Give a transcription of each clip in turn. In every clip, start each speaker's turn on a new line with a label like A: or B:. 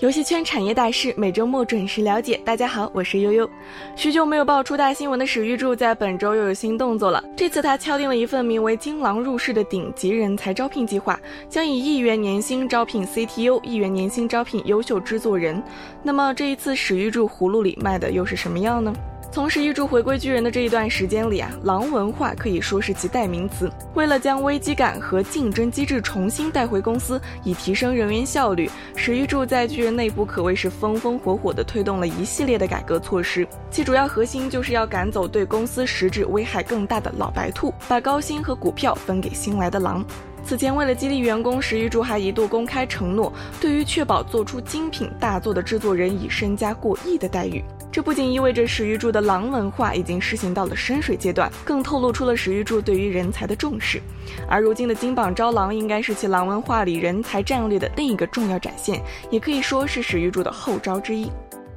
A: 游戏圈产业大事，每周末准时了解。大家好，我是悠悠。许久没有爆出大新闻的史玉柱，在本周又有新动作了。这次他敲定了一份名为“金狼入室”的顶级人才招聘计划，将以亿元年薪招聘 CTO，亿元年薪招聘优秀制作人。那么这一次史玉柱葫芦里卖的又是什么药呢？从史玉柱回归巨人的这一段时间里啊，狼文化可以说是其代名词。为了将危机感和竞争机制重新带回公司，以提升人员效率，史玉柱在巨人内部可谓是风风火火地推动了一系列的改革措施。其主要核心就是要赶走对公司实质危害更大的老白兔，把高薪和股票分给新来的狼。此前，为了激励员工，史玉柱还一度公开承诺，对于确保做出精品大作的制作人，以身家过亿的待遇。这不仅意味着史玉柱的狼文化已经实行到了深水阶段，更透露出了史玉柱对于人才的重视。而如今的金榜招狼，应该是其狼文化里人才战略的另一个重要展现，也可以说是史玉柱的后招之一。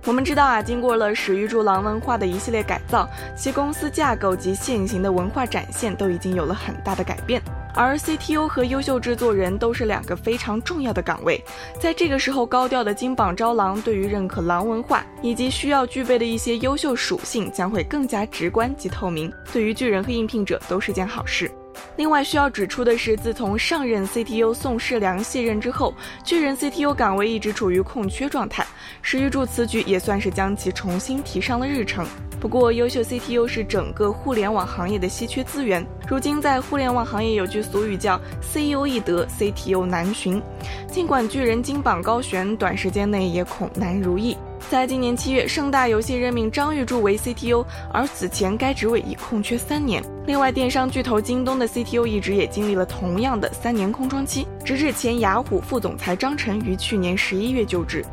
A: 我们知道啊，经过了史玉柱狼文化的一系列改造，其公司架构及现行的文化展现都已经有了很大的改变。而 CTO 和优秀制作人都是两个非常重要的岗位，在这个时候高调的金榜招狼，对于认可狼文化以及需要具备的一些优秀属性，将会更加直观及透明，对于巨人和应聘者都是件好事。另外需要指出的是，自从上任 CTO 宋世良卸任之后，巨人 CTO 岗位一直处于空缺状态。史玉柱此举也算是将其重新提上了日程。不过，优秀 CTO 是整个互联网行业的稀缺资源。如今，在互联网行业有句俗语叫 “CEO 易得，CTO 难寻”。尽管巨人金榜高悬，短时间内也恐难如意。在今年七月，盛大游戏任命张玉柱为 CTO，而此前该职位已空缺三年。另外，电商巨头京东的 CTO 一直也经历了同样的三年空窗期，直至前雅虎副总裁张晨于去年十一月就职。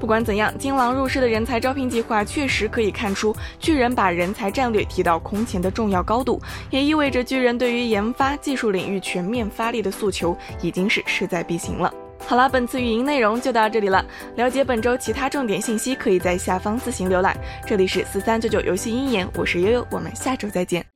A: 不管怎样，金狼入室的人才招聘计划确实可以看出巨人把人才战略提到空前的重要高度，也意味着巨人对于研发技术领域全面发力的诉求已经是势在必行了。好了，本次语音内容就到这里了。了解本周其他重点信息，可以在下方自行浏览。这里是四三九九游戏鹰眼，我是悠悠，我们下周再见。